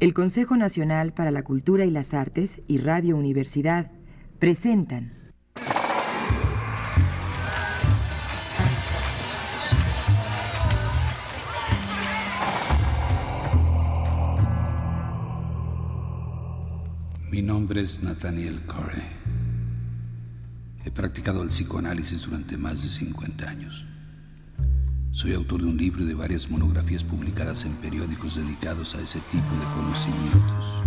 El Consejo Nacional para la Cultura y las Artes y Radio Universidad presentan Mi nombre es Nathaniel Corey. He practicado el psicoanálisis durante más de 50 años. Soy autor de un libro y de varias monografías publicadas en periódicos dedicados a ese tipo de conocimientos.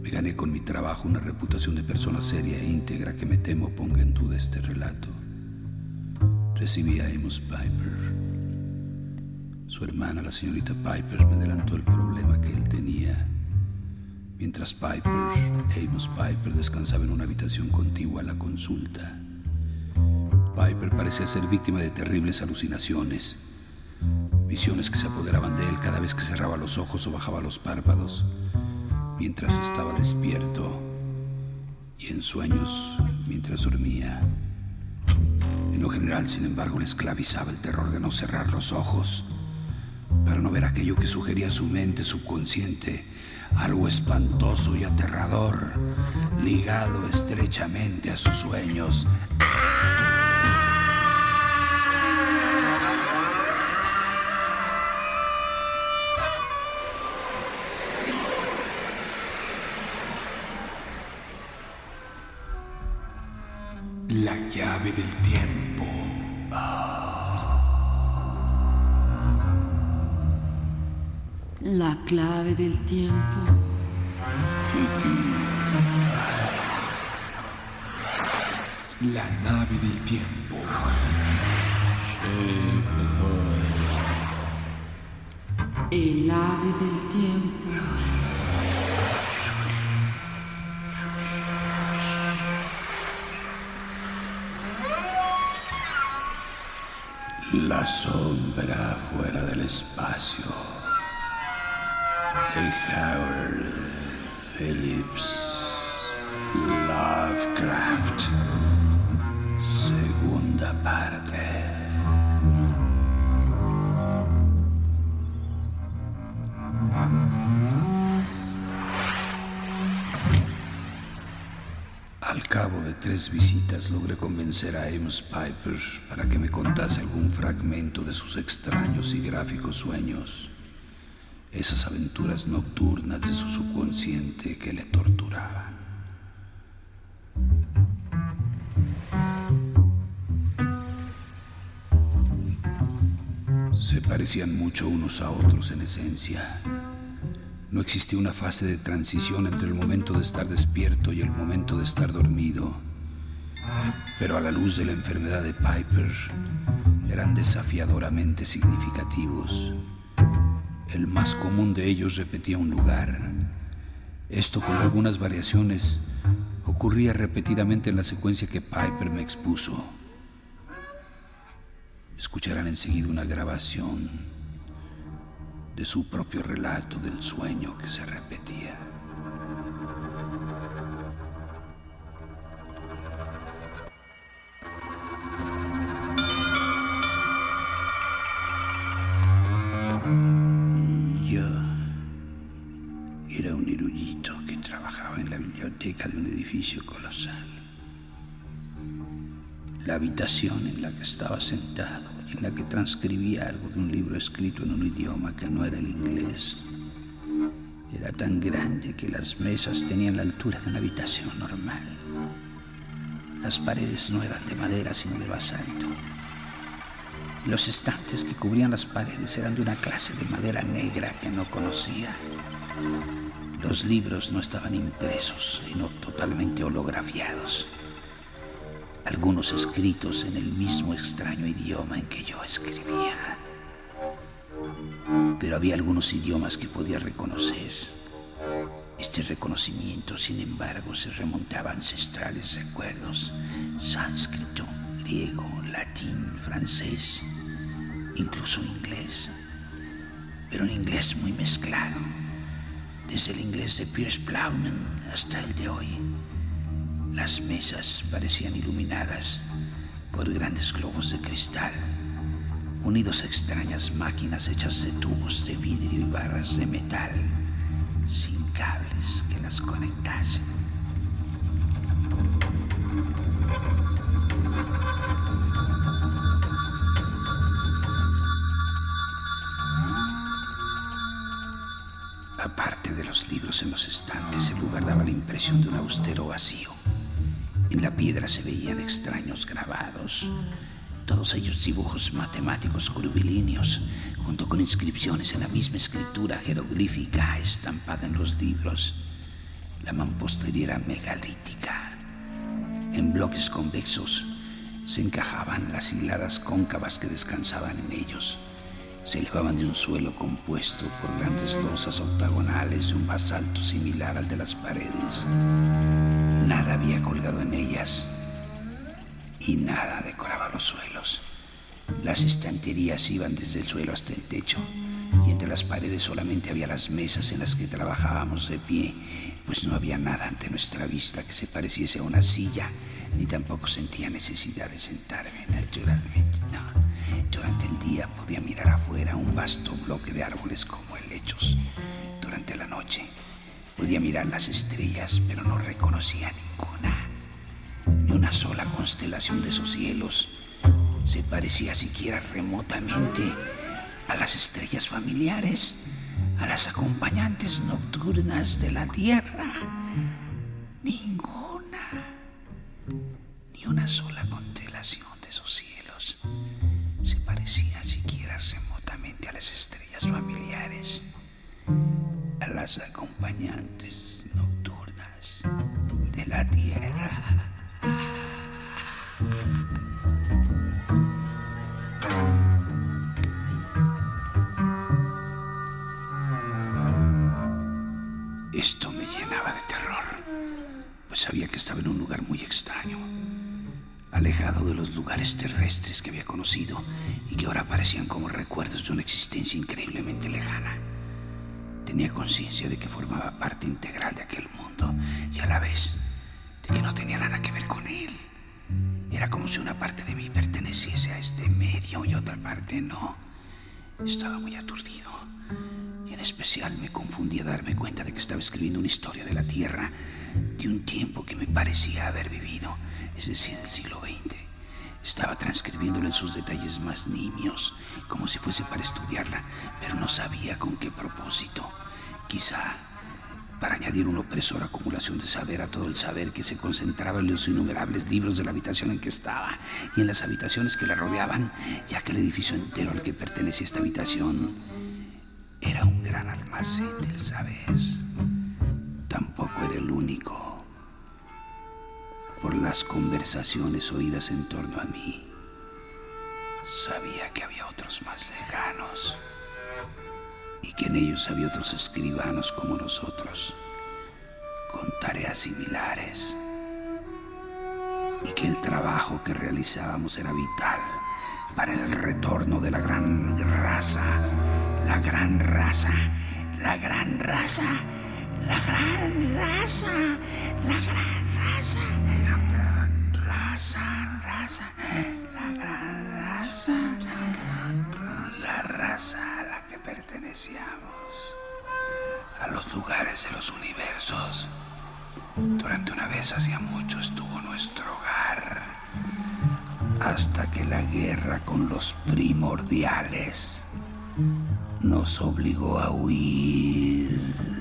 Me gané con mi trabajo una reputación de persona seria e íntegra que me temo ponga en duda este relato. Recibí a Amos Piper. Su hermana, la señorita Piper, me adelantó el problema que él tenía. Mientras Piper, Amos Piper, descansaba en una habitación contigua a la consulta. Parecía ser víctima de terribles alucinaciones, visiones que se apoderaban de él cada vez que cerraba los ojos o bajaba los párpados, mientras estaba despierto y en sueños mientras dormía. En lo general, sin embargo, le esclavizaba el terror de no cerrar los ojos para no ver aquello que sugería su mente subconsciente, algo espantoso y aterrador, ligado estrechamente a sus sueños. Tiempo. La nave del tiempo. El ave del tiempo. La sombra fuera del espacio. Howard Phillips Lovecraft. Segunda parte. Al cabo de tres visitas logré convencer a Amos Piper para que me contase algún fragmento de sus extraños y gráficos sueños, esas aventuras nocturnas de su subconsciente que le torturaban. Se parecían mucho unos a otros en esencia. No existía una fase de transición entre el momento de estar despierto y el momento de estar dormido. Pero a la luz de la enfermedad de Piper, eran desafiadoramente significativos. El más común de ellos repetía un lugar. Esto con algunas variaciones ocurría repetidamente en la secuencia que Piper me expuso. Escucharán enseguida una grabación de su propio relato del sueño que se repetía. Biblioteca de un edificio colosal. La habitación en la que estaba sentado y en la que transcribía algo de un libro escrito en un idioma que no era el inglés era tan grande que las mesas tenían la altura de una habitación normal. Las paredes no eran de madera sino de basalto. Los estantes que cubrían las paredes eran de una clase de madera negra que no conocía. Los libros no estaban impresos, sino totalmente holografiados. Algunos escritos en el mismo extraño idioma en que yo escribía. Pero había algunos idiomas que podía reconocer. Este reconocimiento, sin embargo, se remontaba a ancestrales recuerdos. Sánscrito, griego, latín, francés, incluso inglés. Pero un inglés muy mezclado. Desde el inglés de Pierce Plowman hasta el de hoy. Las mesas parecían iluminadas por grandes globos de cristal, unidos a extrañas máquinas hechas de tubos de vidrio y barras de metal. las conectase. En los estantes, el lugar daba la impresión de un austero vacío. En la piedra se veían extraños grabados, todos ellos dibujos matemáticos curvilíneos, junto con inscripciones en la misma escritura jeroglífica estampada en los libros. La mampostería era megalítica. En bloques convexos se encajaban las hiladas cóncavas que descansaban en ellos. Se elevaban de un suelo compuesto por grandes losas octagonales de un basalto similar al de las paredes. Nada había colgado en ellas y nada decoraba los suelos. Las estanterías iban desde el suelo hasta el techo y entre las paredes solamente había las mesas en las que trabajábamos de pie, pues no había nada ante nuestra vista que se pareciese a una silla, ni tampoco sentía necesidad de sentarme naturalmente. Durante el día podía mirar afuera un vasto bloque de árboles como helechos. Durante la noche podía mirar las estrellas, pero no reconocía ninguna ni una sola constelación de esos cielos se parecía siquiera remotamente a las estrellas familiares, a las acompañantes nocturnas de la Tierra. Ninguna, ni una sola constelación de esos cielos parecía siquiera remotamente a las estrellas familiares, a las acompañantes nocturnas de la Tierra. Esto me llenaba de terror, pues sabía que estaba en un lugar muy extraño, alejado de los lugares terrestres que había conocido y que ahora parecían como recuerdos de una existencia increíblemente lejana. Tenía conciencia de que formaba parte integral de aquel mundo y a la vez de que no tenía nada que ver con él. Era como si una parte de mí perteneciese a este medio y otra parte no. Estaba muy aturdido en especial me confundí a darme cuenta de que estaba escribiendo una historia de la Tierra de un tiempo que me parecía haber vivido, es decir, del siglo XX. Estaba transcribiéndola en sus detalles más nimios, como si fuese para estudiarla, pero no sabía con qué propósito. Quizá para añadir una opresora acumulación de saber a todo el saber que se concentraba en los innumerables libros de la habitación en que estaba y en las habitaciones que la rodeaban, ya que el edificio entero al que pertenecía esta habitación era un gran almacén del saber. Tampoco era el único. Por las conversaciones oídas en torno a mí, sabía que había otros más lejanos y que en ellos había otros escribanos como nosotros, con tareas similares, y que el trabajo que realizábamos era vital para el retorno de la gran raza la gran raza, la gran raza, la gran raza, la gran raza, raza, raza, la gran raza, la raza a la que pertenecíamos, a los lugares de los universos. Durante una vez hacía mucho estuvo nuestro hogar, hasta que la guerra con los primordiales nos obligó a huir.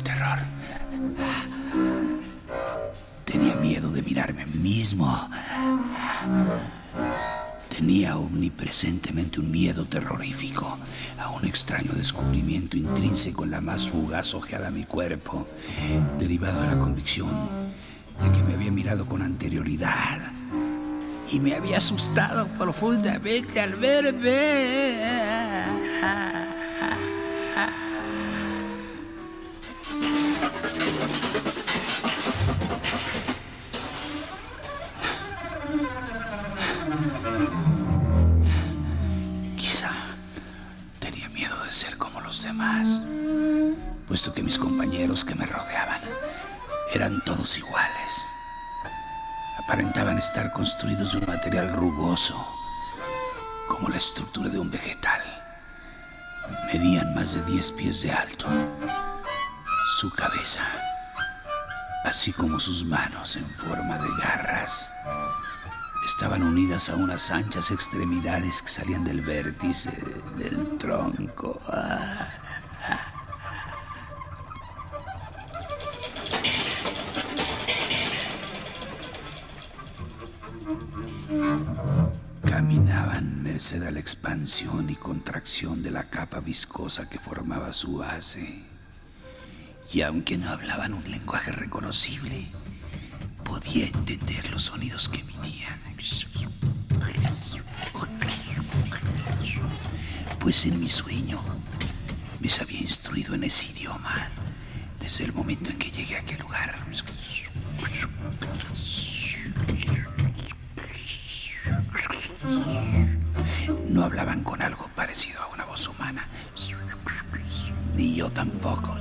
Terror. Tenía miedo de mirarme a mí mismo. Tenía omnipresentemente un miedo terrorífico a un extraño descubrimiento intrínseco en la más fugaz ojeada de mi cuerpo, derivado de la convicción de que me había mirado con anterioridad y me había asustado profundamente al verme. Puesto que mis compañeros que me rodeaban eran todos iguales. Aparentaban estar construidos de un material rugoso, como la estructura de un vegetal. Medían más de 10 pies de alto. Su cabeza, así como sus manos en forma de garras, estaban unidas a unas anchas extremidades que salían del vértice del tronco. Caminaban merced a la expansión y contracción de la capa viscosa que formaba su base. Y aunque no hablaban un lenguaje reconocible, podía entender los sonidos que emitían. Pues en mi sueño me había instruido en ese idioma desde el momento en que llegué a aquel lugar. No hablaban con algo parecido a una voz humana. Ni yo tampoco.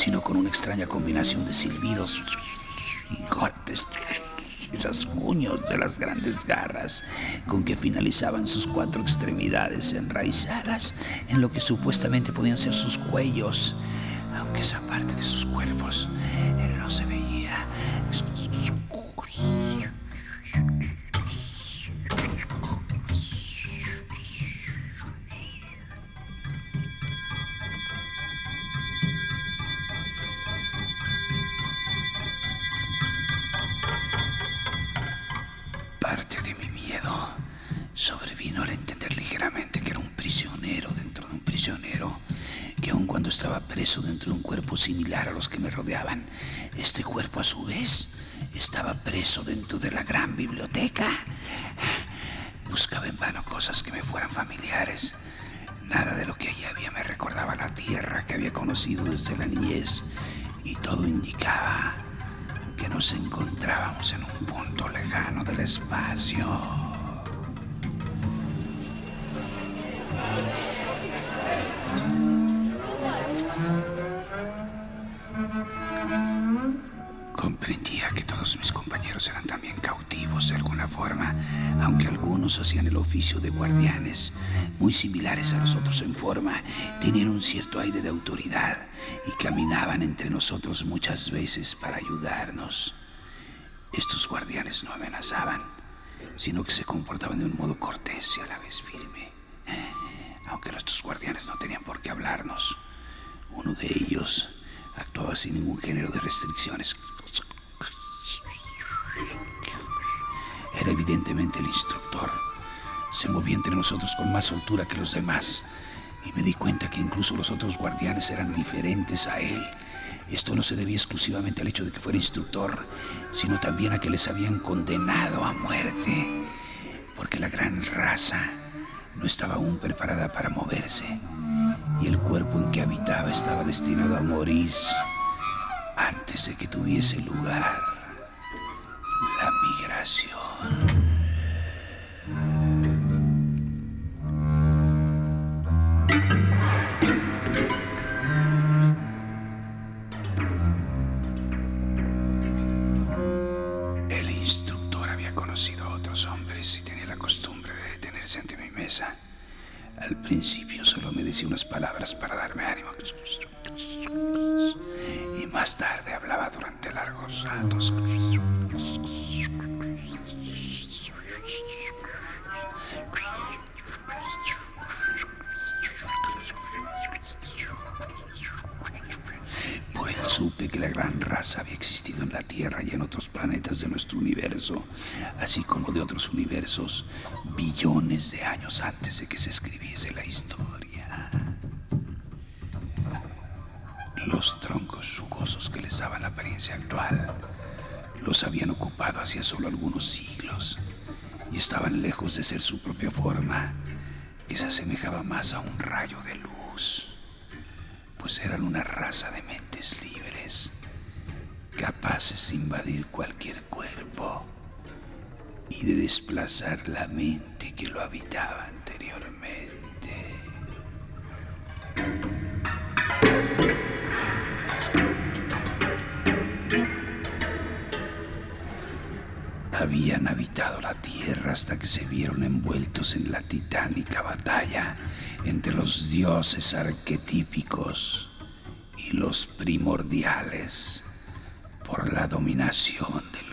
Sino con una extraña combinación de silbidos y golpes y rasguños de las grandes garras con que finalizaban sus cuatro extremidades enraizadas en lo que supuestamente podían ser sus cuellos, aunque esa parte de sus cuerpos no se veía. Similar a los que me rodeaban, este cuerpo a su vez estaba preso dentro de la gran biblioteca. Buscaba en vano cosas que me fueran familiares. Nada de lo que allí había me recordaba la tierra que había conocido desde la niñez y todo indicaba que nos encontrábamos en un punto lejano del espacio. Todos mis compañeros eran también cautivos de alguna forma, aunque algunos hacían el oficio de guardianes, muy similares a los otros en forma, tenían un cierto aire de autoridad y caminaban entre nosotros muchas veces para ayudarnos. Estos guardianes no amenazaban, sino que se comportaban de un modo cortés y a la vez firme. Aunque nuestros guardianes no tenían por qué hablarnos, uno de ellos actuaba sin ningún género de restricciones. Era evidentemente el instructor. Se movía entre nosotros con más soltura que los demás. Y me di cuenta que incluso los otros guardianes eran diferentes a él. Esto no se debía exclusivamente al hecho de que fuera instructor, sino también a que les habían condenado a muerte. Porque la gran raza no estaba aún preparada para moverse. Y el cuerpo en que habitaba estaba destinado a morir antes de que tuviese lugar El instructor había conocido a otros hombres y tenía la costumbre de detenerse ante mi mesa. Al principio solo me decía unas palabras para darme ánimo. Más tarde hablaba durante largos ratos. Él supe que la gran raza había existido en la Tierra y en otros planetas de nuestro universo, así como de otros universos, billones de años antes de que se escribiese la historia. Los troncos rugosos que les daban la apariencia actual los habían ocupado hacía solo algunos siglos y estaban lejos de ser su propia forma, que se asemejaba más a un rayo de luz, pues eran una raza de mentes libres, capaces de invadir cualquier cuerpo y de desplazar la mente que lo habitaba anteriormente. Habían habitado la tierra hasta que se vieron envueltos en la titánica batalla entre los dioses arquetípicos y los primordiales por la dominación del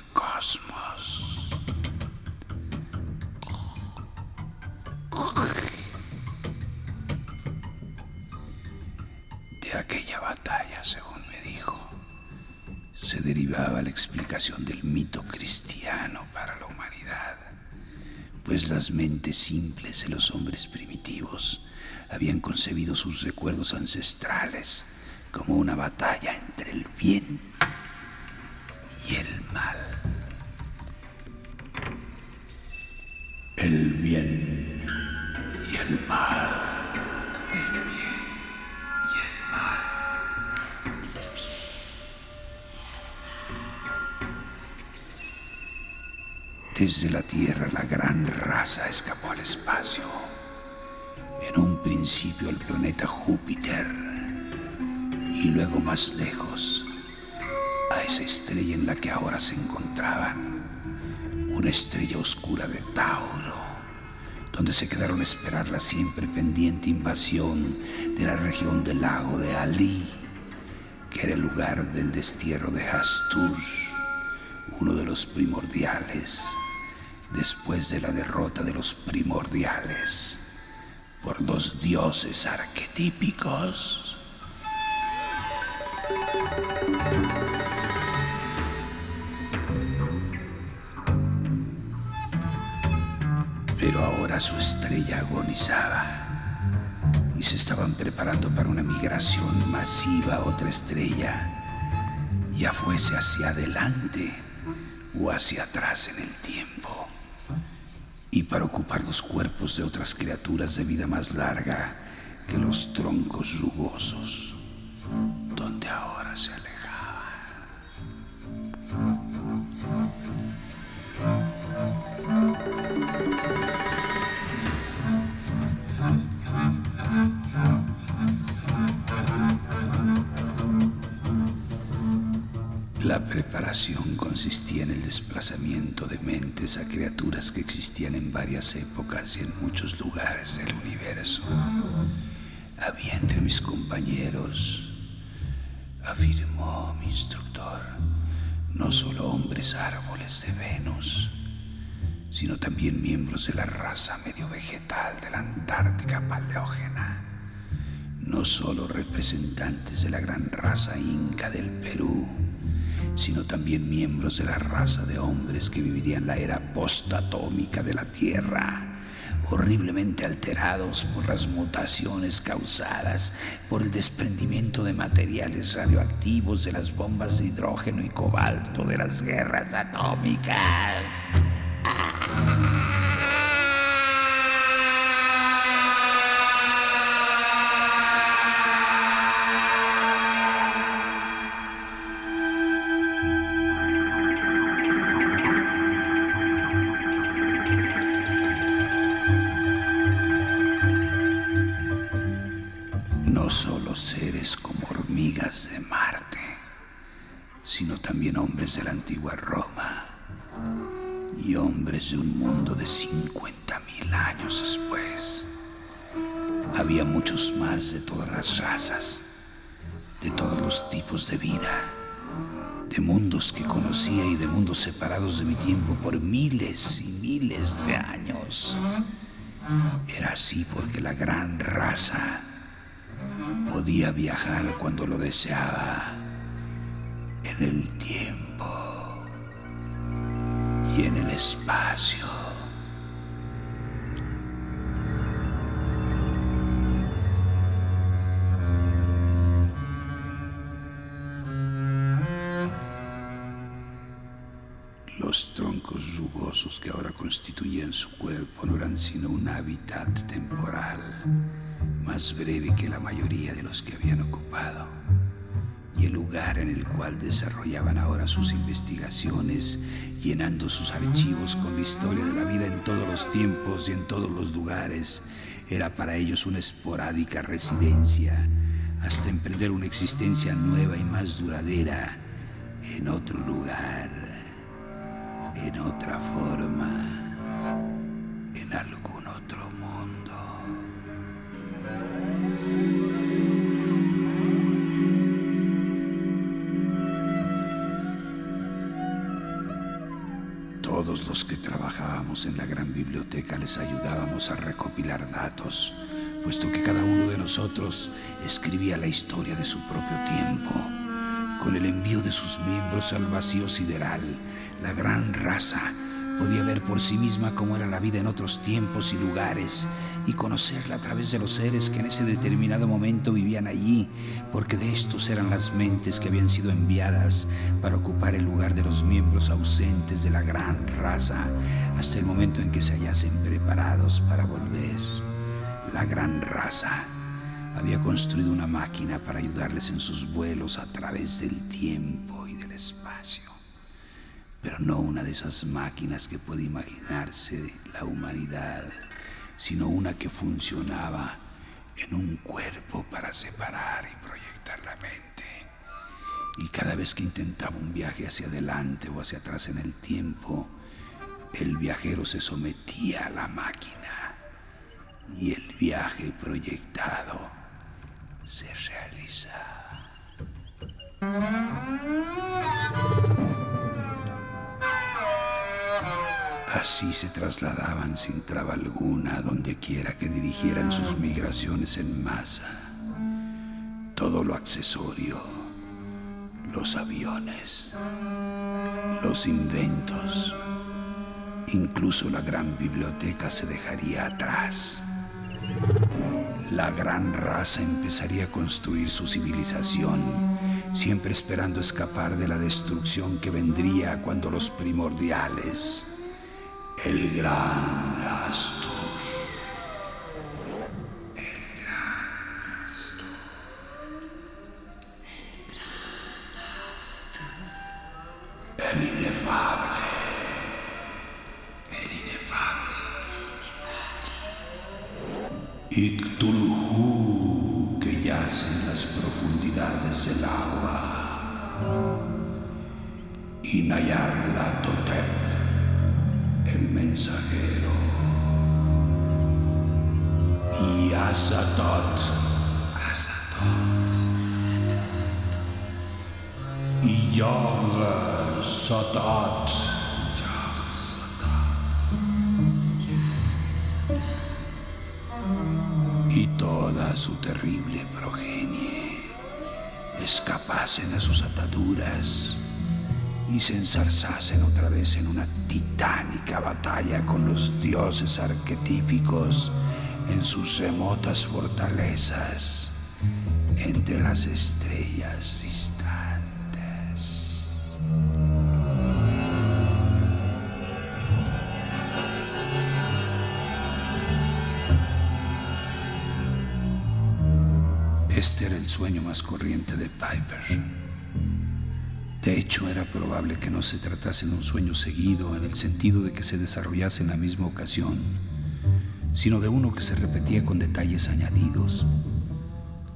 del mito cristiano para la humanidad, pues las mentes simples de los hombres primitivos habían concebido sus recuerdos ancestrales como una batalla entre el bien y el mal. El bien y el mal. Desde la Tierra la gran raza escapó al espacio. En un principio al planeta Júpiter. Y luego más lejos a esa estrella en la que ahora se encontraban, una estrella oscura de Tauro, donde se quedaron a esperar la siempre pendiente invasión de la región del lago de Ali, que era el lugar del destierro de Hastur, uno de los primordiales después de la derrota de los primordiales por dos dioses arquetípicos. Pero ahora su estrella agonizaba y se estaban preparando para una migración masiva a otra estrella, ya fuese hacia adelante o hacia atrás en el tiempo y para ocupar los cuerpos de otras criaturas de vida más larga que los troncos rugosos, donde ahora se alejaban. Preparación consistía en el desplazamiento de mentes a criaturas que existían en varias épocas y en muchos lugares del universo. Había entre mis compañeros, afirmó mi instructor, no solo hombres árboles de Venus, sino también miembros de la raza medio vegetal de la Antártica Paleógena. No solo representantes de la gran raza inca del Perú, sino también miembros de la raza de hombres que vivirían la era postatómica de la Tierra, horriblemente alterados por las mutaciones causadas por el desprendimiento de materiales radioactivos de las bombas de hidrógeno y cobalto de las guerras atómicas. No sino también hombres de la antigua Roma y hombres de un mundo de 50 mil años después. Había muchos más de todas las razas, de todos los tipos de vida, de mundos que conocía y de mundos separados de mi tiempo por miles y miles de años. Era así porque la gran raza podía viajar cuando lo deseaba en el tiempo y en el espacio. Los troncos rugosos que ahora constituían su cuerpo no eran sino un hábitat temporal, más breve que la mayoría de los que habían ocupado, y el lugar en el cual desarrollaban ahora sus investigaciones, llenando sus archivos con la historia de la vida en todos los tiempos y en todos los lugares, era para ellos una esporádica residencia, hasta emprender una existencia nueva y más duradera en otro lugar en otra forma, en algún Todos los que trabajábamos en la gran biblioteca les ayudábamos a recopilar datos, puesto que cada uno de nosotros escribía la historia de su propio tiempo con el envío de sus miembros al vacío sideral, la gran raza podía ver por sí misma cómo era la vida en otros tiempos y lugares y conocerla a través de los seres que en ese determinado momento vivían allí, porque de estos eran las mentes que habían sido enviadas para ocupar el lugar de los miembros ausentes de la gran raza hasta el momento en que se hallasen preparados para volver. La gran raza había construido una máquina para ayudarles en sus vuelos a través del tiempo y del espacio. Pero no una de esas máquinas que puede imaginarse la humanidad, sino una que funcionaba en un cuerpo para separar y proyectar la mente. Y cada vez que intentaba un viaje hacia adelante o hacia atrás en el tiempo, el viajero se sometía a la máquina y el viaje proyectado se realiza. Así se trasladaban sin traba alguna donde quiera que dirigieran sus migraciones en masa. Todo lo accesorio, los aviones, los inventos, incluso la gran biblioteca se dejaría atrás la gran raza empezaría a construir su civilización, siempre esperando escapar de la destrucción que vendría cuando los primordiales, el gran Astur, y toda su terrible progenie escapasen a sus ataduras y se ensarzasen otra vez en una titánica batalla con los dioses arquetípicos en sus remotas fortalezas entre las estrellas. Este era el sueño más corriente de Piper. De hecho, era probable que no se tratase de un sueño seguido en el sentido de que se desarrollase en la misma ocasión, sino de uno que se repetía con detalles añadidos,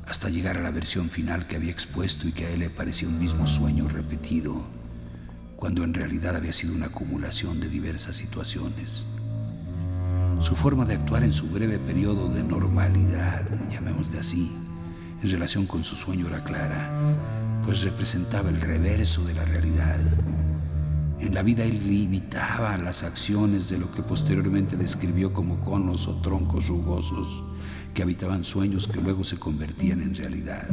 hasta llegar a la versión final que había expuesto y que a él le parecía un mismo sueño repetido, cuando en realidad había sido una acumulación de diversas situaciones. Su forma de actuar en su breve periodo de normalidad, llamémosle así, en relación con su sueño era clara, pues representaba el reverso de la realidad. En la vida él limitaba las acciones de lo que posteriormente describió como conos o troncos rugosos que habitaban sueños que luego se convertían en realidad.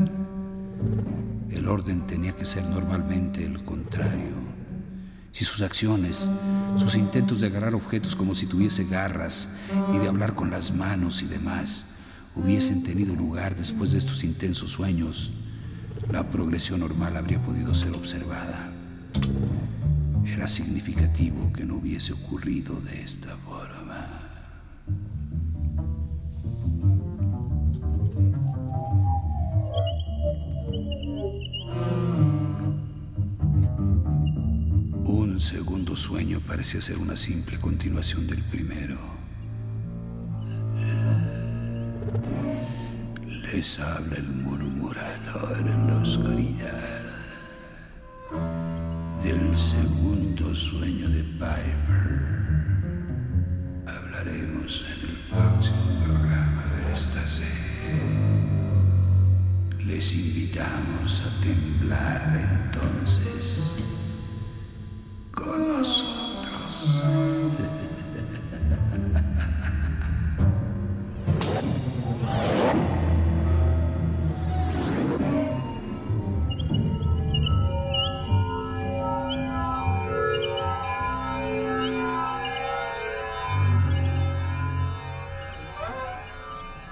El orden tenía que ser normalmente el contrario. Si sus acciones, sus intentos de agarrar objetos como si tuviese garras y de hablar con las manos y demás, hubiesen tenido lugar después de estos intensos sueños, la progresión normal habría podido ser observada. Era significativo que no hubiese ocurrido de esta forma. Un segundo sueño parecía ser una simple continuación del primero. Les habla el murmurador en la oscuridad. del segundo sueño de Piper hablaremos en el próximo programa de esta serie. Les invitamos a temblar entonces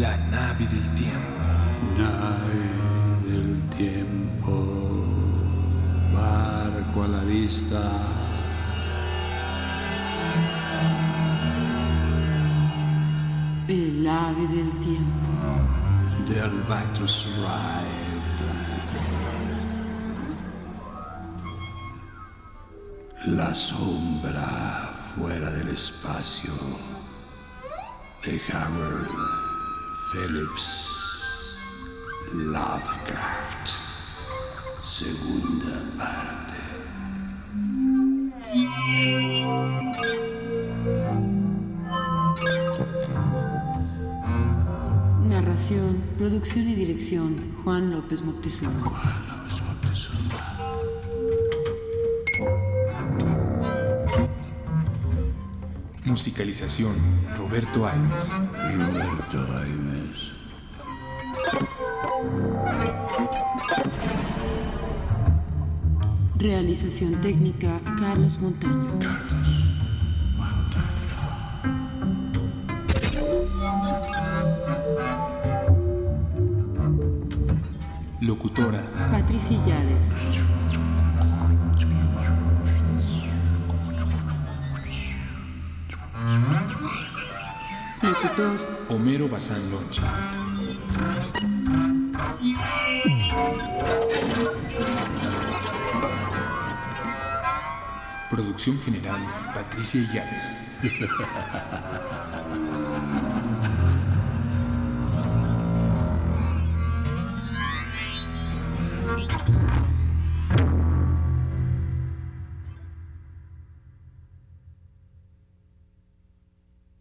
La nave del tiempo. Nave del tiempo. Barco a la vista. El ave del tiempo. The Albatross arrived. La sombra fuera del espacio de Howard Phillips Lovecraft. Segunda parte. Narración, producción y dirección, Juan López Moctezuma. Musicalización. Roberto Aimes. Roberto Aimes. Realización técnica, Carlos Montaño. Carlos Montaño. Locutora. Patricia Yades. Locutor, Homero Bazán Loncha. Producción general, Patricia Illades.